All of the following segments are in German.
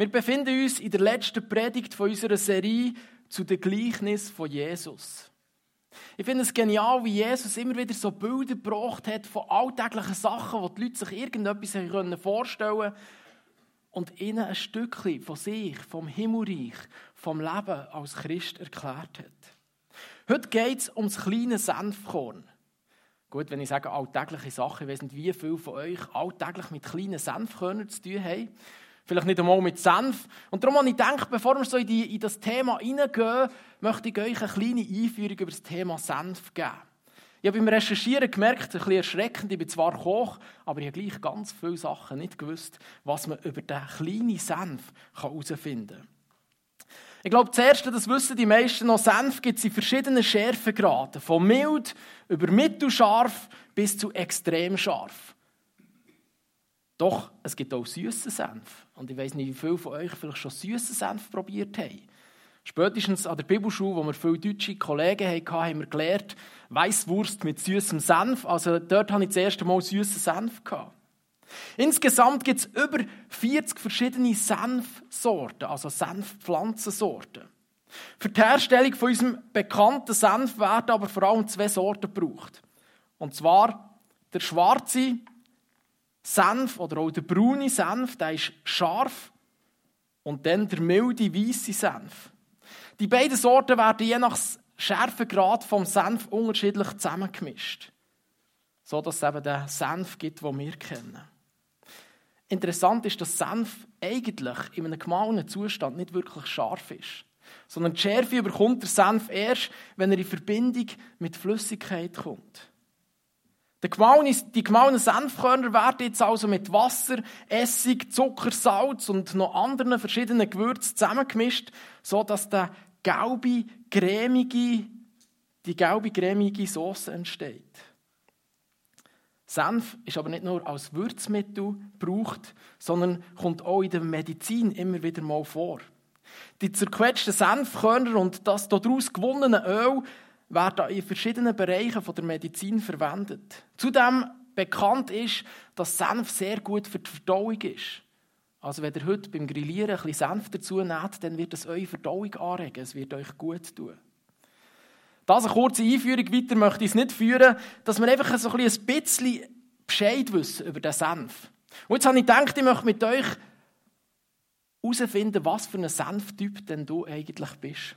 Wir befinden uns in der letzten Predigt von unserer Serie zu den Gleichnis von Jesus. Ich finde es genial, wie Jesus immer wieder so Bilder gebracht hat von alltäglichen Sachen, wo die Leute sich irgendetwas vorstellen können und ihnen ein Stückchen von sich, vom Himmelreich, vom Leben als Christ erklärt hat. Heute geht es ums kleine Senfkorn. Gut, wenn ich sage alltägliche Sachen, ich weiß nicht, wie viele von euch alltäglich mit kleinen Senfkörnern zu tun haben. Vielleicht nicht einmal mit Senf. Und darum habe ich gedacht, bevor wir so in, die, in das Thema hineingehen, möchte ich euch eine kleine Einführung über das Thema Senf geben. Ich habe beim Recherchieren gemerkt, ein bisschen erschreckend, ich bin zwar Koch, aber ich habe gleich ganz viele Sachen nicht gewusst, was man über den kleinen Senf herausfinden kann. Ich glaube, zuerst, das wissen die meisten noch, Senf gibt es in verschiedenen Schärfegraden. Von mild über mittelscharf bis zu extrem scharf. Doch, es gibt auch süßen Senf. Und ich weiß nicht, wie viele von euch vielleicht schon süßen Senf probiert haben. Spätestens an der Bibelschule, wo wir viele deutsche Kollegen hatten, haben wir gelernt, Weißwurst mit süßem Senf. Also dort hatte ich das erste Mal süßen Senf. Insgesamt gibt es über 40 verschiedene Senfsorten, also Senfpflanzensorten. Für die Herstellung von unserem bekannten Senf werden aber vor allem zwei Sorten gebraucht. Und zwar der schwarze Senf oder auch der braune Senf, der ist scharf. Und dann der milde weiße Senf. Die beiden Sorten werden je nach Schärfegrad vom Senf unterschiedlich zusammengemischt. So dass es eben den Senf gibt, den wir kennen. Interessant ist, dass Senf eigentlich in einem gemahlenen Zustand nicht wirklich scharf ist. Sondern die Schärfe überkommt der Senf erst, wenn er in Verbindung mit Flüssigkeit kommt. Die gemahlenen Senfkörner werden jetzt also mit Wasser, Essig, Zucker, Salz und noch anderen verschiedenen Gewürzen zusammengemischt, sodass der gelbe, cremige, die gelbe, cremige Soße entsteht. Senf ist aber nicht nur als Würzmittel gebraucht, sondern kommt auch in der Medizin immer wieder mal vor. Die zerquetschten Senfkörner und das daraus gewonnene Öl werden in verschiedenen Bereichen der Medizin verwendet. Zudem bekannt ist, dass Senf sehr gut für die Verdauung ist. Also wenn ihr heute beim Grillieren ein bisschen Senf dazu nehmt, dann wird es eure Verdauung anregen. Es wird euch gut tun. Das eine kurze Einführung, weiter möchte ich es nicht führen, dass wir einfach so ein bisschen Bescheid wissen über den Senf. Und jetzt habe ich gedacht, ich möchte mit euch herausfinden, was für ein Senftyp denn du eigentlich bist.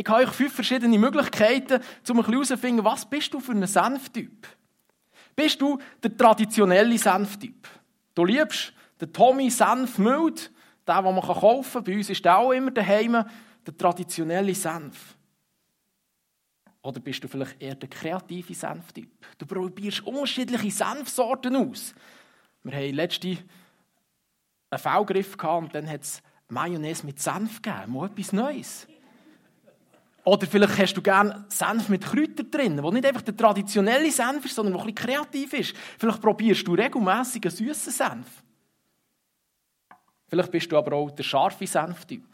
Ich habe euch fünf verschiedene Möglichkeiten, um herauszufinden, was bist du für ein Senftyp? Bist du der traditionelle Senftyp? Du liebst den Tommy Senf mild, den, den man kaufen kann. Bei uns ist der auch immer daheim, der traditionelle Senf. Oder bist du vielleicht eher der kreative Senftyp? Du probierst unterschiedliche Senfsorten aus. Wir hatten letzte einen Faulgriff und dann hat es Mayonnaise mit Senf gegeben. Mal etwas Neues. Oder vielleicht hast du gerne Senf mit Kräutern drin, wo nicht einfach der traditionelle Senf ist, sondern der bisschen kreativ ist. Vielleicht probierst du regelmäßig einen süßen Senf. Vielleicht bist du aber auch der scharfe Senftyp.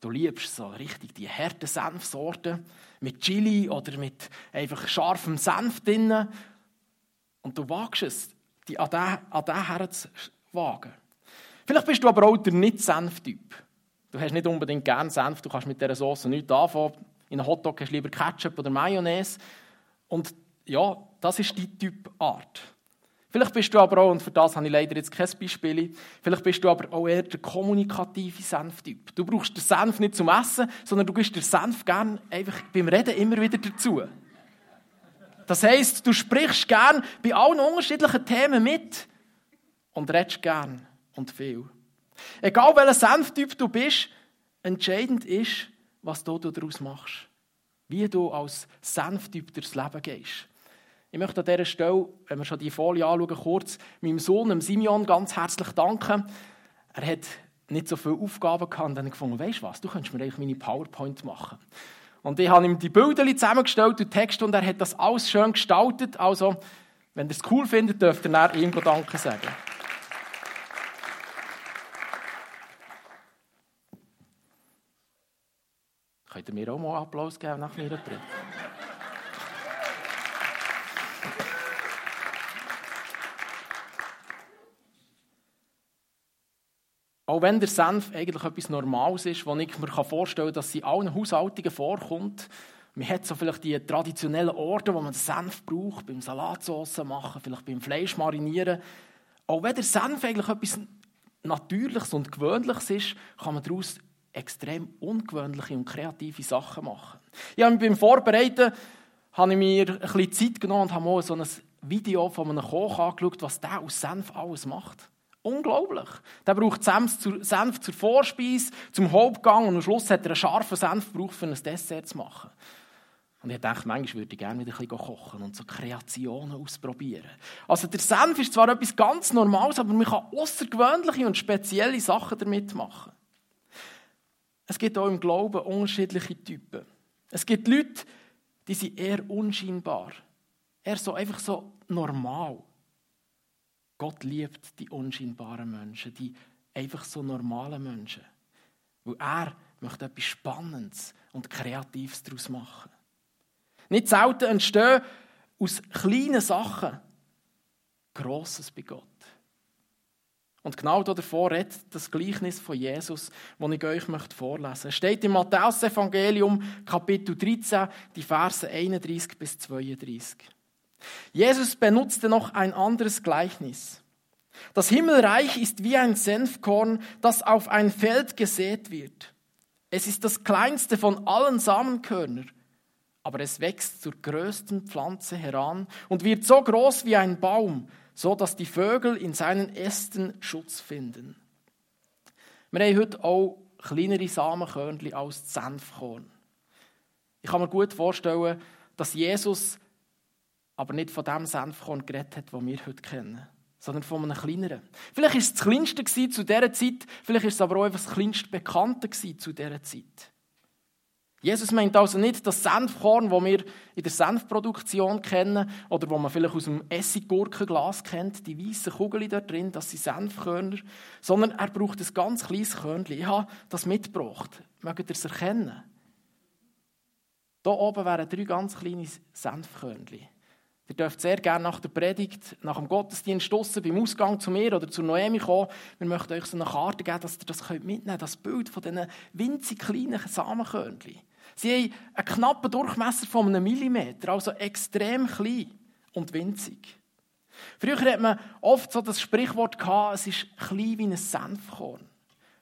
Du liebst so richtig die harten Senfsorten mit Chili oder mit einfach scharfem Senf drin. Und du wagst es, die an diesen an den Herren zu wagen. Vielleicht bist du aber auch der Nicht-Senf-Typ. Du hast nicht unbedingt gern Senf, du kannst mit dieser Sauce nichts anfangen. In einem Hotdog hast du lieber Ketchup oder Mayonnaise. Und ja, das ist die Typart. Vielleicht bist du aber auch, und für das habe ich leider jetzt kein Beispiel, vielleicht bist du aber auch eher der kommunikative Senftyp. Du brauchst den Senf nicht zum Essen, sondern du gibst den Senf gern einfach beim Reden immer wieder dazu. Das heisst, du sprichst gern bei allen unterschiedlichen Themen mit und redest gern und viel. Egal welcher Senftyp du bist, entscheidend ist, was du daraus machst. Wie du als Senftyp durchs Leben gehst. Ich möchte an dieser Stelle, wenn wir schon die Folie anschauen, kurz meinem Sohn, Simeon, ganz herzlich danken. Er hat nicht so viele Aufgaben gehabt und dann gefunden, weißt du was, du könntest mir eigentlich meine PowerPoint machen. Und ich habe ihm die Bilder zusammengestellt und Text und er hat das alles schön gestaltet. Also, wenn ihr es cool findet, dürft ihr ihm Danke sagen. Könnt ihr mir auch mal Applaus geben nach meiner Predigt? Auch wenn der Senf eigentlich etwas Normales ist, wo ich mir vorstellen kann, dass sie in allen Haushaltungen vorkommt. Man hat so vielleicht die traditionellen Orte, wo man Senf braucht, beim Salatsauce machen, vielleicht beim Fleisch marinieren. Auch wenn der Senf eigentlich etwas Natürliches und Gewöhnliches ist, kann man daraus extrem ungewöhnliche und kreative Sachen machen. Ja, beim Vorbereiten habe ich mir ein bisschen Zeit genommen und habe mal so ein Video von einem Koch angeschaut, was der aus Senf alles macht. Unglaublich. Der braucht Senf zur, Senf zur Vorspeise, zum Hauptgang und am Schluss hat er einen scharfen Senf gebraucht, um ein Dessert zu machen. Und ich dachte, manchmal würde ich gerne wieder ein bisschen kochen und so Kreationen ausprobieren. Also der Senf ist zwar etwas ganz Normales, aber man kann außergewöhnliche und spezielle Sachen damit machen. Es gibt auch im Glauben unterschiedliche Typen. Es gibt Leute, die sind eher unscheinbar. Eher so einfach so normal. Gott liebt die unscheinbaren Menschen, die einfach so normalen Menschen. Weil er möchte etwas Spannendes und Kreatives daraus machen. Nicht selten entstehen aus kleinen Sachen Grosses bei Gott. Und genau davor redet das Gleichnis von Jesus, das ich euch vorlesen möchte. Es steht im Matthäus-Evangelium, Kapitel 13, die Verse 31 bis 32. Jesus benutzte noch ein anderes Gleichnis. Das Himmelreich ist wie ein Senfkorn, das auf ein Feld gesät wird. Es ist das kleinste von allen Samenkörnern, aber es wächst zur größten Pflanze heran und wird so groß wie ein Baum, so dass die Vögel in seinen Ästen Schutz finden. Wir haben heute auch kleinere Samenkörnchen als Senfkorn. Ich kann mir gut vorstellen, dass Jesus aber nicht von dem Senfkorn geredet hat, das wir heute kennen, sondern von einem kleineren. Vielleicht war es das kleinste zu dieser Zeit, vielleicht war es aber auch einfach das kleinste Bekannte zu dieser Zeit. Jesus meint also nicht das Senfkorn, das wir in der Senfproduktion kennen oder wo man vielleicht aus dem Essiggurkenglas kennt, die weißen Kugeln dort drin, das sind Senfkörner, sondern er braucht ein ganz kleines Körnchen. Ich habe das mitgebracht. Mögt ihr es erkennen? Hier oben wären drei ganz kleine Senfkörnchen. Ihr dürft sehr gerne nach der Predigt, nach dem Gottesdienst stossen, beim Ausgang zu mir oder zu Noemi kommen. Wir möchten euch so eine Karte geben, dass ihr das mitnehmen könnt, das Bild von diesen winzig kleinen Samenkörnchen. Sie haben einen knappen Durchmesser von einem Millimeter, also extrem klein und winzig. Früher hat man oft so das Sprichwort gehabt, es ist klein wie ein Senfkorn,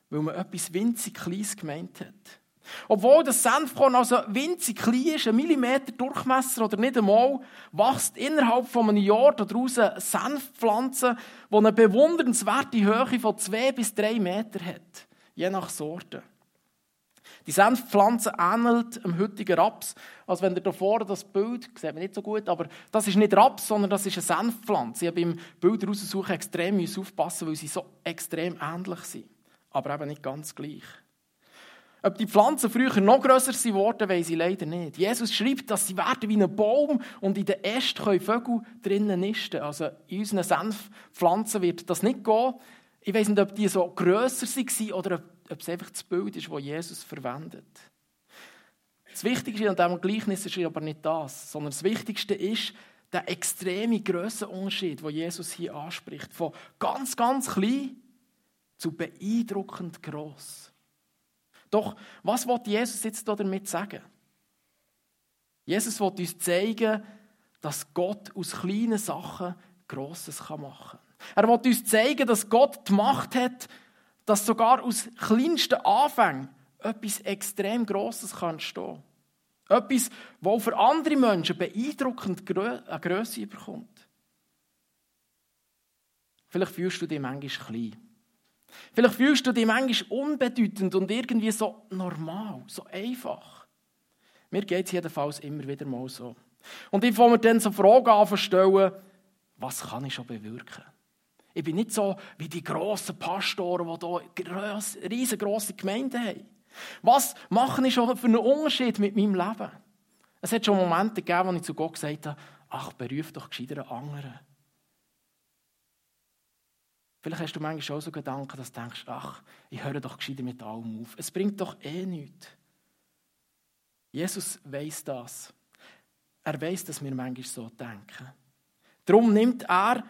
weil man etwas winzig Kleines gemeint hat. Obwohl das Senfkorn also winzig klein ist, ein Millimeter Durchmesser oder nicht einmal, wächst innerhalb von einem Jahr daraus eine Senfpflanze, die eine bewundernswerte Höhe von zwei bis drei Meter hat, je nach Sorte. Die Senfpflanze ähnelt dem heutigen Raps. Also wenn ihr hier vorne das Bild, sieht man nicht so gut, aber das ist nicht Raps, sondern das ist eine Senfpflanze. Ich habe beim Bild raussuchen extrem aufpassen, weil sie so extrem ähnlich sind. Aber eben nicht ganz gleich. Ob die Pflanzen früher noch grösser sind, weiß ich leider nicht. Jesus schreibt, dass sie werden wie ein Baum und in den Ästen können Vögel drinnen nisten. Also in unseren Senfpflanzen wird das nicht gehen. Ich weiß nicht, ob die so grösser waren oder ob, es einfach das Bild ist, das Jesus verwendet. Das Wichtigste an diesem Gleichnis ist aber nicht das, sondern das Wichtigste ist der extreme Grössenunterschied, den Jesus hier anspricht. Von ganz, ganz klein zu beeindruckend gross. Doch was will Jesus jetzt damit sagen? Jesus will uns zeigen, dass Gott aus kleinen Sachen Grosses machen kann. Er will uns zeigen, dass Gott die Macht hat, dass sogar aus kleinsten Anfängen etwas extrem Grosses kann entstehen Etwas, das für andere Menschen beeindruckend eine Größe bekommt. Vielleicht fühlst du dich manchmal klein. Vielleicht fühlst du dich manchmal unbedeutend und irgendwie so normal, so einfach. Mir geht es jedenfalls immer wieder mal so. Und ich fange mir dann so Fragen an was kann ich schon bewirken? Ich bin nicht so wie die grossen Pastoren, die hier riesengroße Gemeinden haben. Was mache ich schon für einen Unterschied mit meinem Leben? Es hat schon Momente gegeben, wo ich zu Gott gesagt habe, ach, beruf doch gescheiter einen anderen. Vielleicht hast du manchmal auch so Gedanken, dass du denkst, ach, ich höre doch gescheiter mit allem auf. Es bringt doch eh nichts. Jesus weiß das. Er weiß, dass wir manchmal so denken. Darum nimmt er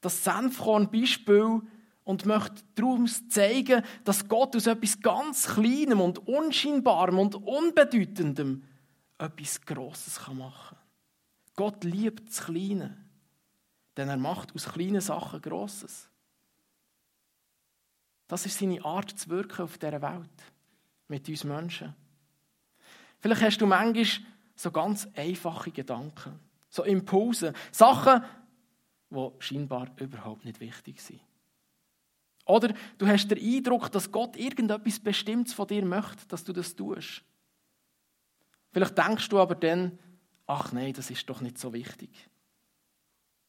das Senfkorn-Beispiel und möchte daraus zeigen, dass Gott aus etwas ganz Kleinem und Unscheinbarem und Unbedeutendem etwas Grosses machen kann. Gott liebt das Kleine, denn er macht aus kleinen Sachen Grosses. Das ist seine Art zu wirken auf dieser Welt, mit uns Menschen. Vielleicht hast du manchmal so ganz einfache Gedanken, so Impulse, Sachen, die scheinbar überhaupt nicht wichtig sind. Oder du hast den Eindruck, dass Gott irgendetwas Bestimmtes von dir möchte, dass du das tust. Vielleicht denkst du aber dann, ach nein, das ist doch nicht so wichtig.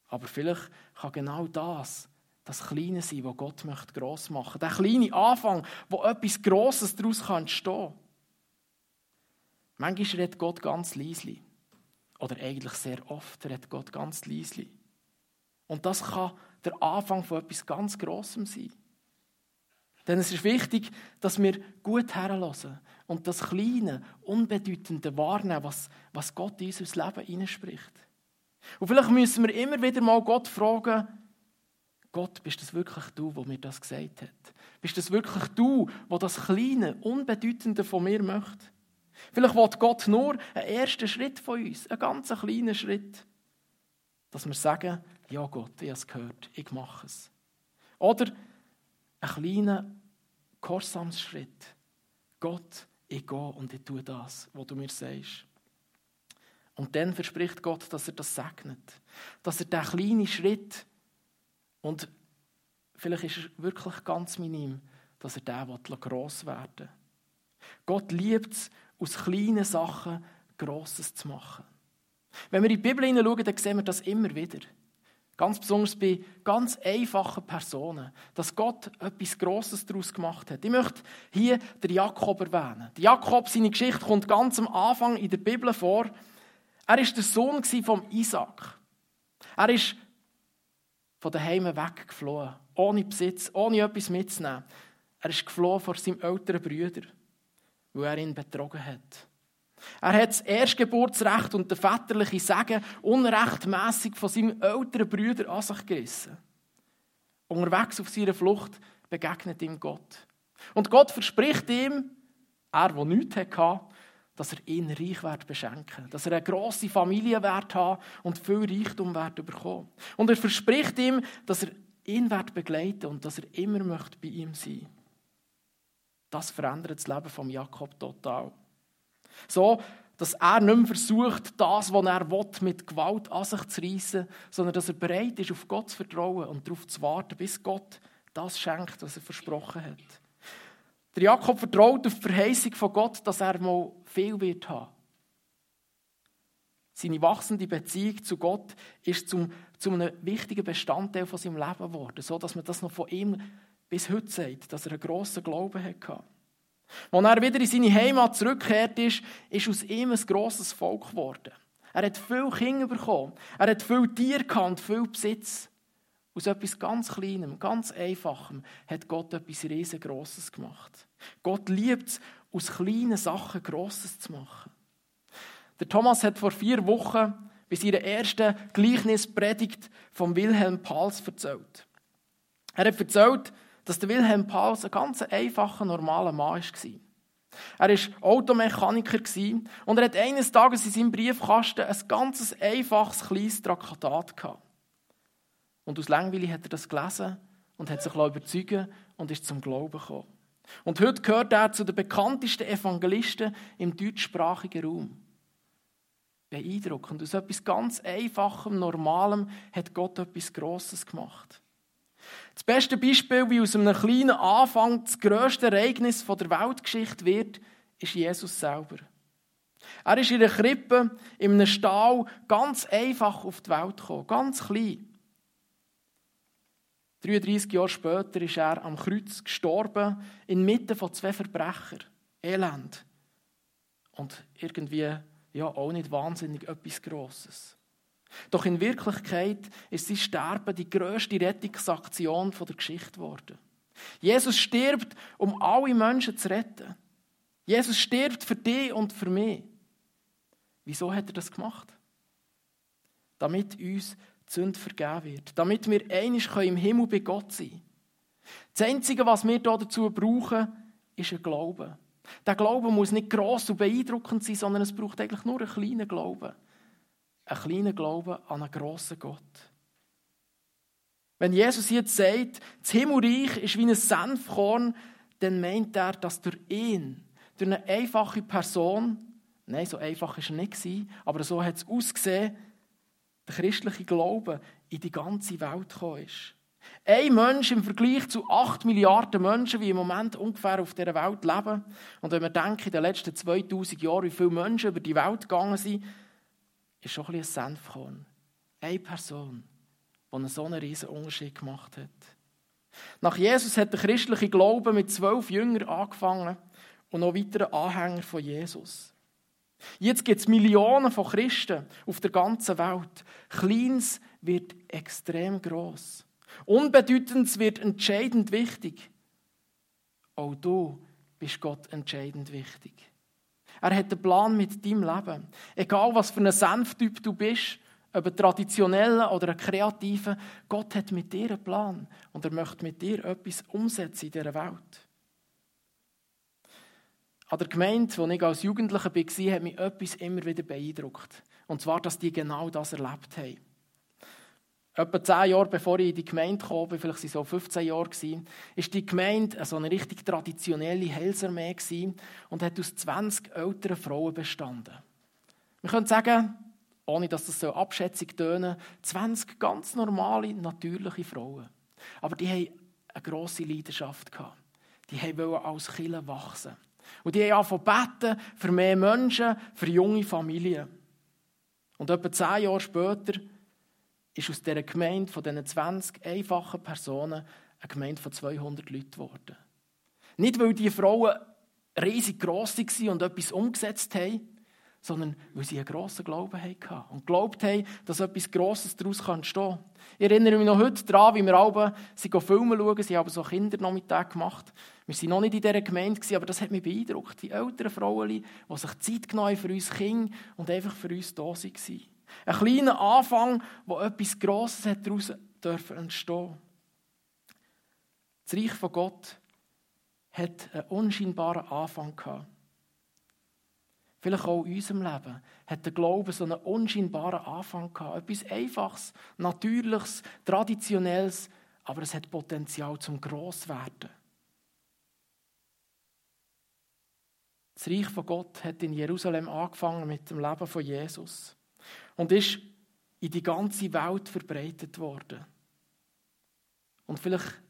Aber vielleicht kann genau das das Kleine sein, was Gott möchte gross machen. Der kleine Anfang, wo etwas Grosses daraus entstehen kann Manchmal redet Gott ganz leislich. Oder eigentlich sehr oft redet Gott ganz leislich. Und das kann der Anfang von etwas ganz Grossem sein. Denn es ist wichtig, dass wir gut herlassen und das Kleine, Unbedeutende wahrnehmen, was, was Gott in unser Leben hineinspricht. Und vielleicht müssen wir immer wieder mal Gott fragen, Gott, bist das wirklich du, wo mir das gesagt hat? Bist das wirklich du, wo das Kleine, Unbedeutende von mir möchte? Vielleicht will Gott nur einen ersten Schritt von uns, einen ganz kleinen Schritt, dass wir sagen, ja Gott, ich habe es gehört, ich mache es. Oder einen kleinen Gehorsamsschritt. Gott, ich gehe und ich tue das, was du mir sagst. Und dann verspricht Gott, dass er das segnet. Dass er diesen kleinen Schritt, und vielleicht ist er wirklich ganz minim, dass er den gross werden will. Gott liebt es, aus kleinen Sachen Grosses zu machen. Wenn wir in die Bibel hineinschauen, dann sehen wir das immer wieder. Ganz besonders bei ganz einfachen Personen, dass Gott etwas Grosses daraus gemacht hat. Ich möchte hier den Jakob erwähnen. Der Jakob, seine Geschichte kommt ganz am Anfang in der Bibel vor. Er ist der Sohn von Isaac. Er ist von daheim weggeflohen, ohne Besitz, ohne etwas mitzunehmen. Er ist geflohen vor seinem älteren Bruder, weil er ihn betrogen hat. Er hat das Erstgeburtsrecht und den väterlichen Segen unrechtmäßig von seinem älteren Bruder an sich gerissen. Unterwegs auf seiner Flucht begegnet ihm Gott. Und Gott verspricht ihm, er, der nichts hatte, dass er ihn reich wird beschenken, dass er eine grosse Familie wird haben und viel Reichtum wird bekommen. Und er verspricht ihm, dass er ihn wird begleiten und dass er immer möchte bei ihm sein. Das verändert das Leben von Jakob total. So, dass er nicht mehr versucht, das, was er will, mit Gewalt an sich zu reissen, sondern dass er bereit ist, auf Gott zu vertrauen und darauf zu warten, bis Gott das schenkt, was er versprochen hat. Der Jakob vertraut auf die Verheißung von Gott, dass er mal viel wird haben. Seine wachsende Beziehung zu Gott ist zum, zu einem wichtigen Bestandteil von seinem Leben geworden, so dass man das noch von ihm bis heute sagt, dass er einen grossen Glauben hatte. Als er wieder in seine Heimat zurückgekehrt ist, ist aus ihm ein grosses Volk geworden. Er hat viel Kinder bekommen. Er hat viel Tiere gehabt, viel Besitz. Aus etwas ganz Kleinem, ganz Einfachem hat Gott etwas riesengroßes gemacht. Gott liebt es, aus kleinen Sachen Grosses zu machen. Der Thomas hat vor vier Wochen bei seiner ersten Gleichnispredigt von Wilhelm Pals erzählt. Er hat erzählt, dass der Wilhelm Pauls ein ganz einfacher, normaler Mann war. Er war Automechaniker und er hat eines Tages in seinem Briefkasten ein ganz einfaches, kleines Traktat gehabt. Und aus Langweile hat er das gelesen und hat sich überzeugen und ist zum Glauben gekommen. Und heute gehört er zu den bekanntesten Evangelisten im deutschsprachigen Raum. Beeindruckend. Aus etwas ganz Einfachem, Normalem hat Gott etwas Grosses gemacht. Das beste Beispiel, wie aus einem kleinen Anfang das grösste Ereignis der Weltgeschichte wird, ist Jesus selber. Er ist in einer Krippe, in einem Stall, ganz einfach auf die Welt gekommen, ganz klein. 33 Jahre später ist er am Kreuz gestorben, inmitten von zwei Verbrechern. Elend. Und irgendwie ja, auch nicht wahnsinnig etwas Grosses. Doch in Wirklichkeit ist sein Sterben die grösste Rettungsaktion der Geschichte geworden. Jesus stirbt, um alle Menschen zu retten. Jesus stirbt für dich und für mich. Wieso hat er das gemacht? Damit uns die Sünde vergeben wird. Damit wir einig im Himmel bei Gott sein können. Das Einzige, was wir dazu brauchen, ist ein Glaube. Der Glaube muss nicht gross und beeindruckend sein, sondern es braucht eigentlich nur einen kleinen Glauben. Einen kleinen Glauben an einen grossen Gott. Wenn Jesus jetzt sagt, das Himmelreich ist wie ein Senfkorn, dann meint er, dass durch ihn, durch eine einfache Person, nein, so einfach war er nicht, aber so hat es ausgesehen, der christliche Glaube in die ganze Welt gekommen ist. Ein Mensch im Vergleich zu 8 Milliarden Menschen, die im Moment ungefähr auf dieser Welt leben. Und wenn wir denken, in den letzten 2000 Jahren, wie viele Menschen über die Welt gegangen sind, ist schon ein bisschen ein Senfkorn. Eine Person, die einen so einen riesen Unterschied gemacht hat. Nach Jesus hat der christliche Glaube mit zwölf Jüngern angefangen und noch weitere Anhänger von Jesus. Jetzt gibt es Millionen von Christen auf der ganzen Welt. Kleins wird extrem groß. Unbedeutendes wird entscheidend wichtig. Auch du bist Gott entscheidend wichtig. Er hat einen Plan mit deinem Leben. Egal, was für ein Senftyp du bist, ob ein traditioneller oder ein kreativer, Gott hat mit dir einen Plan und er möchte mit dir etwas umsetzen in dieser Welt. An der Gemeinde, wo ich als Jugendlicher war, hat mich etwas immer wieder beeindruckt. Und zwar, dass die genau das erlebt haben. Etwa zehn Jahre bevor ich in die Gemeinde kam, vielleicht waren es so 15 Jahre, war die Gemeinde so eine richtig traditionelle Heilsarmee und hat aus 20 älteren Frauen bestanden. Man könnte sagen, ohne dass das so abschätzig tönen, 20 ganz normale, natürliche Frauen. Aber die haben eine grosse Leidenschaft gehabt. Die wollten als Killer wachsen. Und die haben angefangen beten für mehr Menschen, für junge Familien. Und etwa zehn Jahre später ist aus dieser Gemeinde von diesen 20 einfachen Personen eine Gemeinde von 200 Leuten geworden. Nicht, weil die Frauen riesig gross waren und etwas umgesetzt haben, sondern weil sie einen grossen Glauben hatten und glaubt haben, dass etwas Grosses daraus entstehen kann. Ich erinnere mich noch heute daran, wie wir alle Filme schauen, sie haben so Kindernachmittag gemacht. Wir waren noch nicht in dieser Gemeinde, aber das hat mich beeindruckt. Die älteren Frauen, die sich Zeit genommen für uns Kinder und einfach für uns da waren. Ein kleiner Anfang, wo etwas Grosses daraus dürfen entstehen Das Reich von Gott hat einen unscheinbaren Anfang gehabt. Vielleicht auch in unserem Leben hat der Glaube so einen unscheinbaren Anfang gehabt. Etwas Einfaches, Natürliches, Traditionelles, aber es hat Potenzial zum Grosswerden. Das Reich von Gott hat in Jerusalem angefangen mit dem Leben von Jesus und ist in die ganze Welt verbreitet worden. Und vielleicht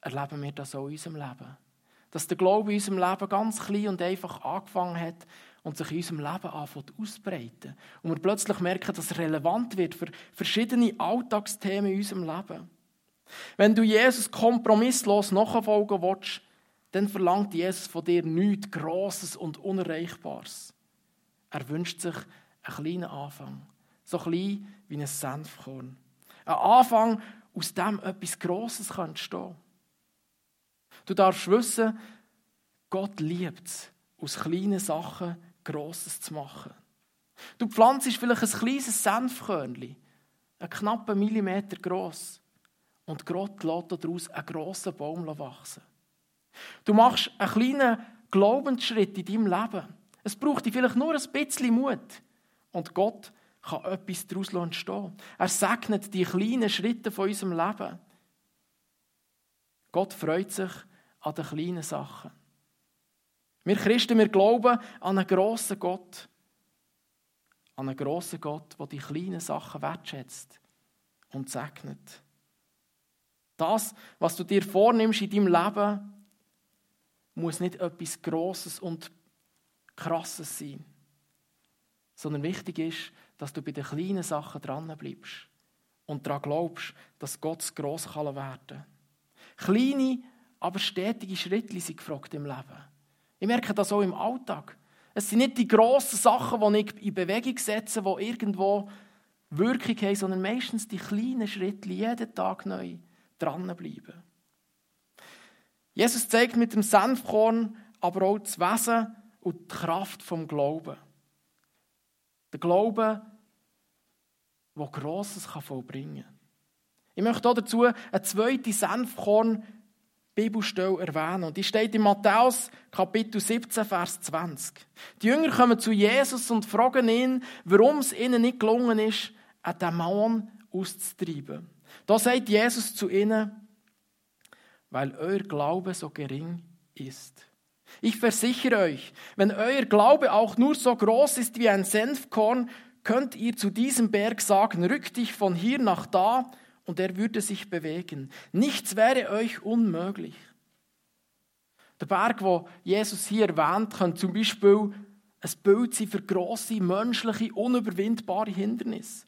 erleben wir das auch in unserem Leben. Dass der Glaube in unserem Leben ganz klein und einfach angefangen hat und sich in unserem Leben anfängt auszubreiten. Und wir plötzlich merken, dass es relevant wird für verschiedene Alltagsthemen in unserem Leben. Wenn du Jesus kompromisslos nachfolgen willst, dann verlangt Jesus von dir nichts Grosses und Unerreichbares. Er wünscht sich einen kleinen Anfang. So klein wie ein Senfkorn. Ein Anfang, aus dem etwas Grosses entstehen Du darfst wissen, Gott liebt es, aus kleinen Sachen Grosses zu machen. Du pflanzt vielleicht ein kleines Senfkörnchen, einen knappen Millimeter gross, und Gott lässt daraus einen grossen Baum wachsen. Du machst einen kleinen Glaubensschritt in deinem Leben. Es braucht dir vielleicht nur ein bisschen Mut. Und Gott kann etwas daraus entstehen. Er segnet die kleinen Schritte von unserem Leben. Gott freut sich an den kleinen Sachen. Wir Christen, wir glauben an einen grossen Gott. An einen grossen Gott, der die kleinen Sachen wertschätzt und segnet. Das, was du dir vornimmst in deinem Leben, muss nicht etwas Grosses und Krasses sein. Sondern wichtig ist, dass du bei den kleinen Sachen dran bleibst und daran glaubst, dass Gott Gross werden kann. Kleine, aber stetige Schritte sind gefragt im Leben. Ich merke das auch im Alltag. Es sind nicht die grossen Sachen, die ich in Bewegung setze, die irgendwo Wirkung haben, sondern meistens die kleinen Schritte, jeden Tag neu dranbleiben. Jesus zeigt mit dem Senfkorn aber auch das Wesen und die Kraft vom Glauben. Der Glaube, der Grosses vollbringen kann. Ich möchte dazu eine zweite Senfkorn Bibelstelle erwähnen. Und die steht in Matthäus Kapitel 17, Vers 20. Die Jünger kommen zu Jesus und fragen ihn, warum es ihnen nicht gelungen ist, einen Dämon auszutreiben. Da sagt Jesus zu ihnen, weil euer Glaube so gering ist. Ich versichere euch, wenn euer Glaube auch nur so groß ist wie ein Senfkorn, könnt ihr zu diesem Berg sagen, rück dich von hier nach da, und er würde sich bewegen. Nichts wäre euch unmöglich. Der Berg, wo Jesus hier erwähnt, könnte zum Beispiel ein Bild sein für grosse, menschliche, unüberwindbare Hindernisse,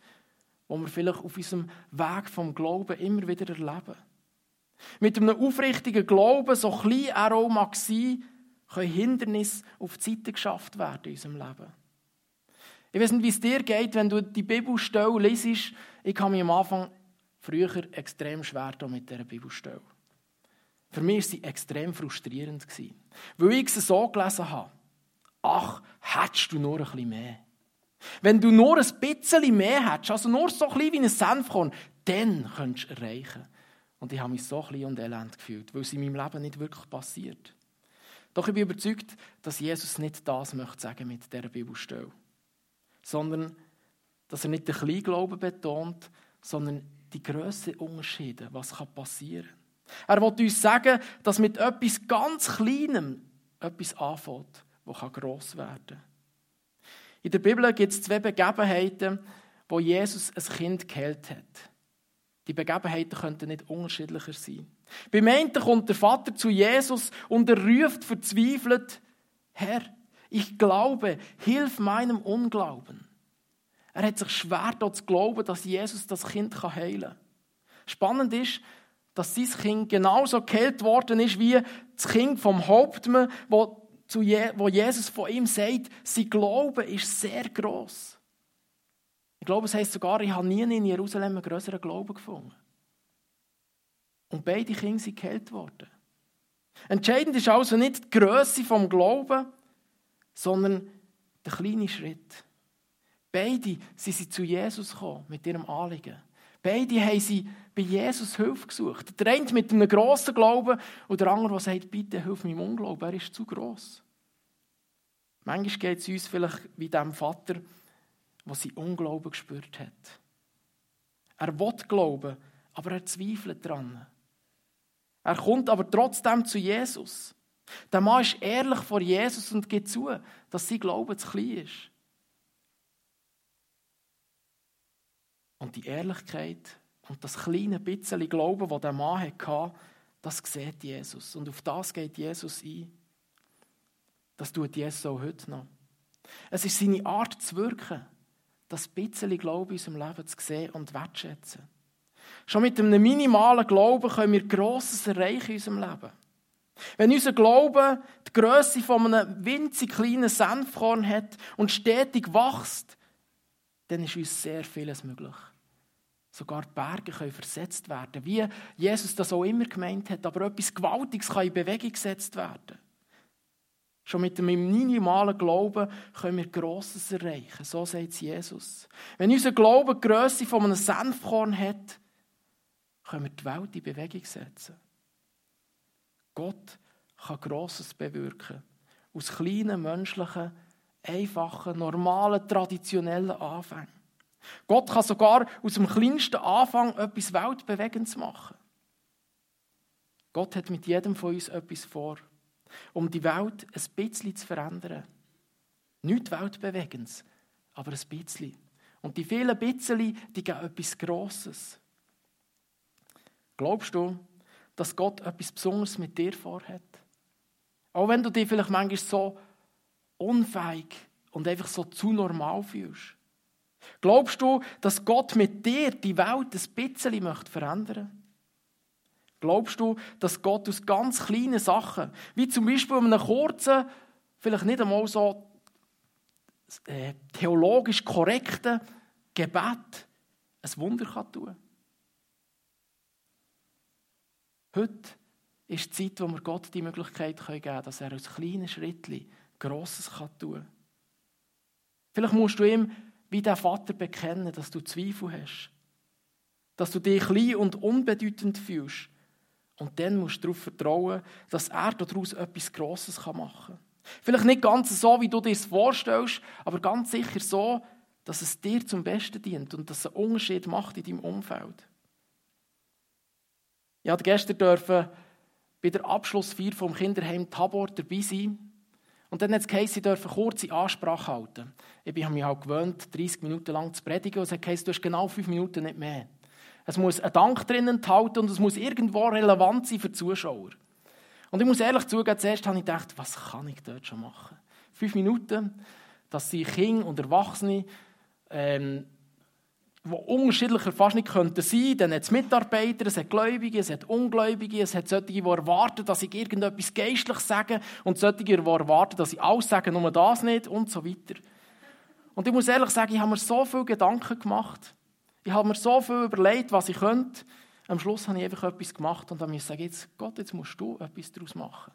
wo wir vielleicht auf unserem Weg vom Glauben immer wieder erleben. Mit einem aufrichtigen Glauben, so klein er auch mag sein, können Hindernisse auf die Seite geschafft werden in unserem Leben. Ich weiß nicht, wie es dir geht, wenn du die Bibelstelle liest. Ich habe mich am Anfang früher extrem schwer mit dieser Bibelstelle. Für mich war sie extrem frustrierend, weil ich sie so gelesen habe. Ach, hättest du nur ein bisschen mehr. Wenn du nur ein bisschen mehr hättest, also nur so klein wie ein Senfkorn, dann könntest du erreichen. Und ich habe mich so klein und elend gefühlt, weil es in meinem Leben nicht wirklich passiert. Doch ich bin überzeugt, dass Jesus nicht das möchte sagen mit dieser Bibelstelle, sondern dass er nicht den Kleinglauben betont, sondern die grössten Unterschiede, was passieren kann. Er will uns sagen, dass mit etwas ganz Kleinem etwas anfängt, das gross werden kann. In der Bibel gibt es zwei Begebenheiten, wo Jesus ein Kind geheilt hat. Die Begebenheiten könnten nicht unterschiedlicher sein. Beim einen kommt der Vater zu Jesus und er ruft verzweifelt, Herr, ich glaube, hilf meinem Unglauben. Er hat sich schwer dort zu glauben, dass Jesus das Kind heilen kann. Spannend ist, dass sein Kind genauso geheilt worden ist wie das Kind vom Hauptmann, wo, wo Jesus von ihm sagt, sein Glaube ist sehr groß. Ich glaube, es heißt sogar, ich habe nie in Jerusalem einen größeren Glauben gefunden. Und beide Kinder sind geheilt worden. Entscheidend ist also nicht die Größe vom Glauben, sondern der kleine Schritt. Beide sind zu Jesus gekommen mit ihrem Anliegen. Beide haben sie bei Jesus Hilfe gesucht. Der eine mit einem grossen Glauben und der andere, der sagt, bitte hilf meinem Unglauben, er ist zu gross. Manchmal geht es uns vielleicht wie dem Vater, der sein Unglauben gespürt hat. Er will glauben, aber er zweifelt daran. Er kommt aber trotzdem zu Jesus. Der Mann ist ehrlich vor Jesus und gibt zu, dass sein Glaube zu klein ist. Und die Ehrlichkeit und das kleine bisschen Glauben, das der Mann hatte, das sieht Jesus. Und auf das geht Jesus ein. Das tut Jesus auch heute noch. Es ist seine Art zu wirken, das bisschen Glauben in unserem Leben zu sehen und wertschätzen. Schon mit einem minimalen Glauben können wir Grosses erreichen in unserem Leben. Wenn unser Glaube die Größe von einem winzig kleinen Senfkorn hat und stetig wächst, dann ist uns sehr vieles möglich. Sogar die Berge können versetzt werden, wie Jesus das auch immer gemeint hat. Aber etwas Gewaltiges kann in Bewegung gesetzt werden. Schon mit einem minimalen Glauben können wir Grosses erreichen. So sagt Jesus. Wenn unser Glaube die Größe von einem Senfkorn hat, können wir die Welt in Bewegung setzen. Gott kann Grosses bewirken. Aus kleinen, menschlichen, einfachen, normalen, traditionellen Anfängen. Gott kann sogar aus dem kleinsten Anfang etwas Weltbewegendes machen. Gott hat mit jedem von uns etwas vor, um die Welt ein bisschen zu verändern. Nicht Weltbewegendes, aber ein bisschen. Und die vielen bisschen, die geben etwas Grosses. Glaubst du, dass Gott etwas Besonderes mit dir vorhat? Auch wenn du dich vielleicht manchmal so unfähig und einfach so zu normal fühlst. Glaubst du, dass Gott mit dir die Welt ein bisschen möchte verändern Glaubst du, dass Gott aus ganz kleinen Sachen, wie zum Beispiel einem kurzen, vielleicht nicht einmal so äh, theologisch korrekten Gebet, ein Wunder kann tun Heute ist die Zeit, wo wir Gott die Möglichkeit geben können, dass er aus kleinen Schritten Grosses tun kann. Vielleicht musst du ihm wie der Vater bekennen, dass du Zweifel hast. Dass du dich klein und unbedeutend fühlst. Und dann musst du darauf vertrauen, dass er daraus etwas Grosses machen kann. Vielleicht nicht ganz so, wie du dir es vorstellst, aber ganz sicher so, dass es dir zum Besten dient und dass es einen Unterschied macht in deinem Umfeld. Ich durfte gestern bei der Abschlussfeier vom Kinderheim Tabor dabei sein. Und dann hat es geheißen, ich dürfen kurze Ansprache halten. Ich habe mich halt gewöhnt, 30 Minuten lang zu predigen. Und es hat geheißen, du hast genau 5 Minuten nicht mehr. Es muss ein Dank drin enthalten und es muss irgendwo relevant sein für die Zuschauer. Und ich muss ehrlich zugeben, zuerst habe ich gedacht, was kann ich dort schon machen? Fünf Minuten, dass sie Kinder und Erwachsene, ähm, die unterschiedlicher fast nicht könnten sein, dann hat es Mitarbeiter, es hat Gläubige, es hat Ungläubige, es hat solche, die erwarten, dass ich irgendetwas Geistliches sage und solche, die erwarten, dass ich alles sage, nur das nicht und so weiter. Und ich muss ehrlich sagen, ich habe mir so viele Gedanken gemacht. Ich habe mir so viel überlegt, was ich könnte. Am Schluss habe ich einfach etwas gemacht und musste ich sagen, jetzt, Gott, jetzt musst du etwas daraus machen.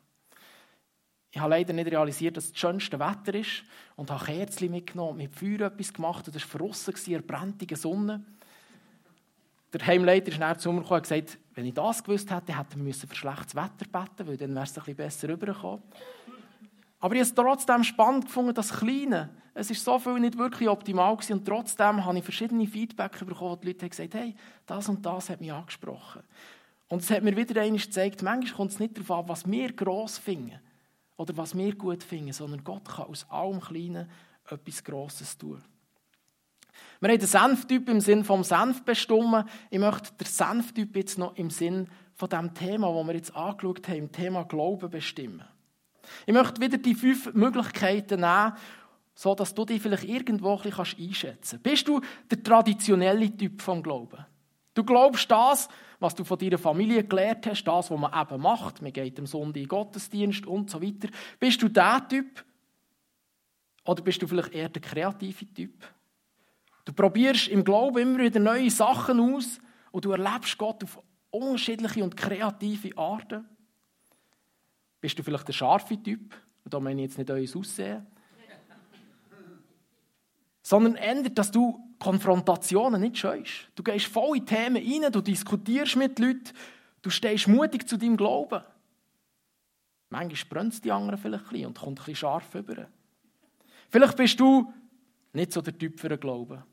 Ich habe leider nicht realisiert, dass es das schönste Wetter ist und habe Kerzen mitgenommen, mit Feuer etwas gemacht und es war verrossen, eine brennende Sonne. Der Heimleiter ist nachher zu mir gekommen und gesagt, wenn ich das gewusst hätte, hätte wir für schlechtes Wetter beten weil dann wäre es ein bisschen besser rübergekommen. Aber ich habe es trotzdem spannend gefunden, das Kleine. Es ist so viel nicht wirklich optimal gewesen und trotzdem habe ich verschiedene Feedback bekommen, wo die Leute haben gesagt hey, das und das hat mich angesprochen. Und es hat mir wieder einmal gezeigt, manchmal kommt es nicht darauf an, was wir gross finden oder was wir gut finden, sondern Gott kann aus allem Kleinen etwas Grosses tun. Wir haben den Senftyp im Sinn vom Senf bestimmen. Ich möchte den Senftyp jetzt noch im Sinn von dem Thema, das wir jetzt angeschaut haben, im Thema Glauben bestimmen. Ich möchte wieder die fünf Möglichkeiten nehmen, so dass du dich vielleicht irgendwo ein bisschen einschätzen kannst. Bist du der traditionelle Typ vom Glauben? Du glaubst das, was du von deiner Familie gelernt hast, das, was man eben macht. Man geht am Sonntag in Gottesdienst und so weiter. Bist du der Typ? Oder bist du vielleicht eher der kreative Typ? Du probierst im Glauben immer wieder neue Sachen aus und du erlebst Gott auf unterschiedliche und kreative Arten. Bist du vielleicht der scharfe Typ? Und da meine ich jetzt nicht euer Aussehen. Sondern ändert, dass du Konfrontationen nicht scheust. Du gehst voll in Themen rein, du diskutierst mit Leuten, du stehst mutig zu deinem Glauben. Manchmal brennt es die anderen vielleicht ein bisschen und kommt ein bisschen scharf rüber. Vielleicht bist du nicht so der Typ für den Glauben.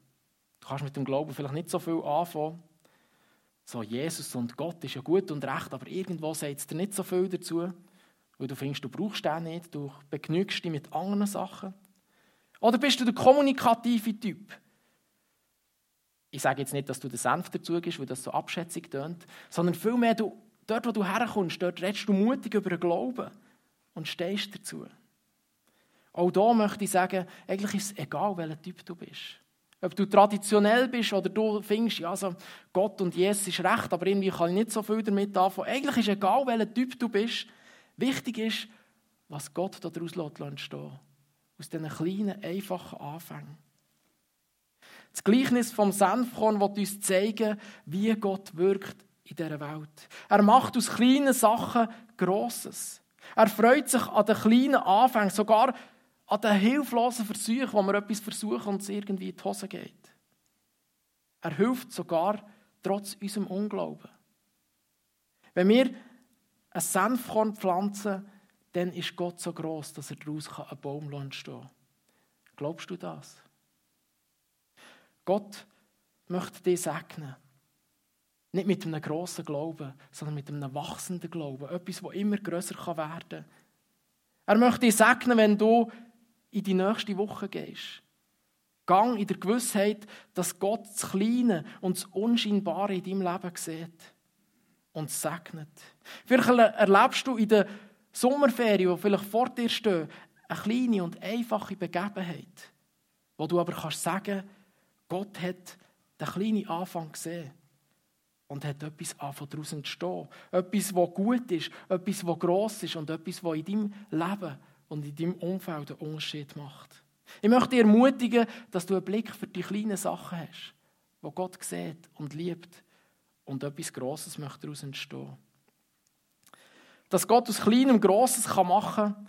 Du kannst mit dem Glauben vielleicht nicht so viel anfangen. So, Jesus und Gott ist ja gut und recht, aber irgendwo sagt es dir nicht so viel dazu weil du findest, du brauchst den nicht, du begnügst dich mit anderen Sachen. Oder bist du der kommunikative Typ? Ich sage jetzt nicht, dass du der Senf dazu bist, weil das so abschätzig tönt, sondern vielmehr, du, dort, wo du herkommst, dort redest du mutig über den Glauben und stehst dazu. Auch da möchte ich sagen, eigentlich ist es egal, welcher Typ du bist. Ob du traditionell bist oder du findest, ja, also Gott und Jesus ist recht, aber irgendwie kann ich nicht so viel damit anfangen. Eigentlich ist es egal, welcher Typ du bist. Wichtig ist, was Gott daraus entstehen Aus diesen kleinen, einfachen Anfängen. Das Gleichnis vom Senfkorn wird uns zeigen, wie Gott wirkt in dieser Welt. Er macht aus kleinen Sachen Grosses. Er freut sich an den kleinen Anfängen, sogar an den hilflosen Versuchen, wo wir etwas versuchen und es irgendwie in die Hose geht. Er hilft sogar trotz unserem Unglauben. Wenn wir ein Senfkorn pflanzen, dann ist Gott so groß, dass er daraus ein Baum entstehen kann. Glaubst du das? Gott möchte dich segnen. Nicht mit einem grossen Glauben, sondern mit einem wachsenden Glauben. Etwas, das immer grösser werden kann. Er möchte dich segnen, wenn du in die nächste Woche gehst. Gang in der Gewissheit, dass Gott das Kleine und das Unscheinbare in deinem Leben sieht und segnet. Vielleicht erlebst du in der Sommerferien, die vielleicht vor dir stehen, eine kleine und einfache Begebenheit, wo du aber kannst sagen, Gott hat den kleinen Anfang gesehen und hat etwas anfangen daraus entstehen. Etwas, was gut ist, etwas, was gross ist und etwas, was in deinem Leben und in deinem Umfeld einen Unterschied macht. Ich möchte dich ermutigen, dass du einen Blick für die kleinen Sachen hast, die Gott sieht und liebt und etwas Grosses möchte daraus entstehen. Dass Gott aus Kleinem Grosses machen kann,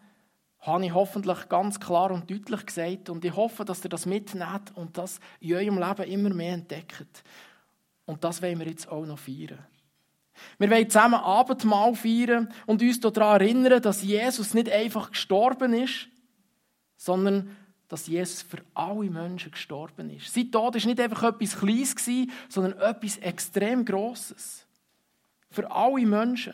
habe ich hoffentlich ganz klar und deutlich gesagt. Und ich hoffe, dass ihr das mitnehmt und das in eurem Leben immer mehr entdeckt. Und das wollen wir jetzt auch noch feiern. Wir wollen zusammen Abendmahl feiern und uns daran erinnern, dass Jesus nicht einfach gestorben ist, sondern dass Jesus für alle Menschen gestorben ist. Sein Tod war nicht einfach etwas Kleines, sondern etwas extrem Grosses. Für alle Menschen.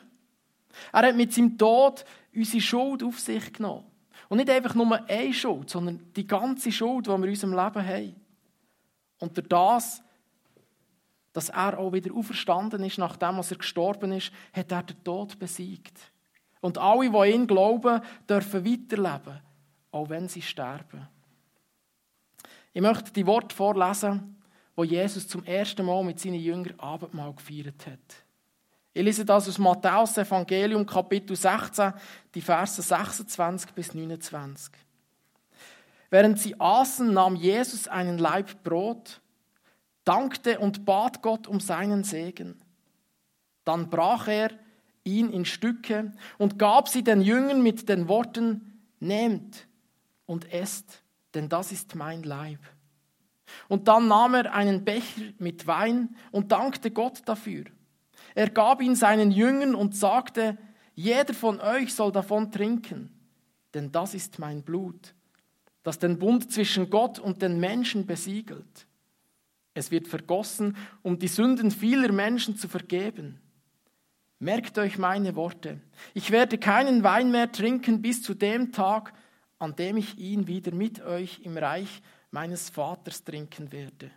Er hat mit seinem Tod unsere Schuld auf sich genommen. Und nicht einfach nur eine Schuld, sondern die ganze Schuld, die wir in unserem Leben haben. Und durch das, dass er auch wieder auferstanden ist, nachdem er gestorben ist, hat er den Tod besiegt. Und alle, die an ihn glauben, dürfen weiterleben, auch wenn sie sterben. Ich möchte die Worte vorlesen, wo Jesus zum ersten Mal mit seinen Jüngern Abendmahl gefeiert hat. Ich lese das aus Matthäus Evangelium Kapitel 16, die Verse 26 bis 29. Während sie aßen, nahm Jesus einen Laib Brot, dankte und bat Gott um seinen Segen. Dann brach er ihn in Stücke und gab sie den Jüngern mit den Worten, nehmt und esst, denn das ist mein Leib. Und dann nahm er einen Becher mit Wein und dankte Gott dafür. Er gab ihn seinen Jüngern und sagte, jeder von euch soll davon trinken, denn das ist mein Blut, das den Bund zwischen Gott und den Menschen besiegelt. Es wird vergossen, um die Sünden vieler Menschen zu vergeben. Merkt euch meine Worte. Ich werde keinen Wein mehr trinken bis zu dem Tag, an dem ich ihn wieder mit euch im Reich meines Vaters trinken werde.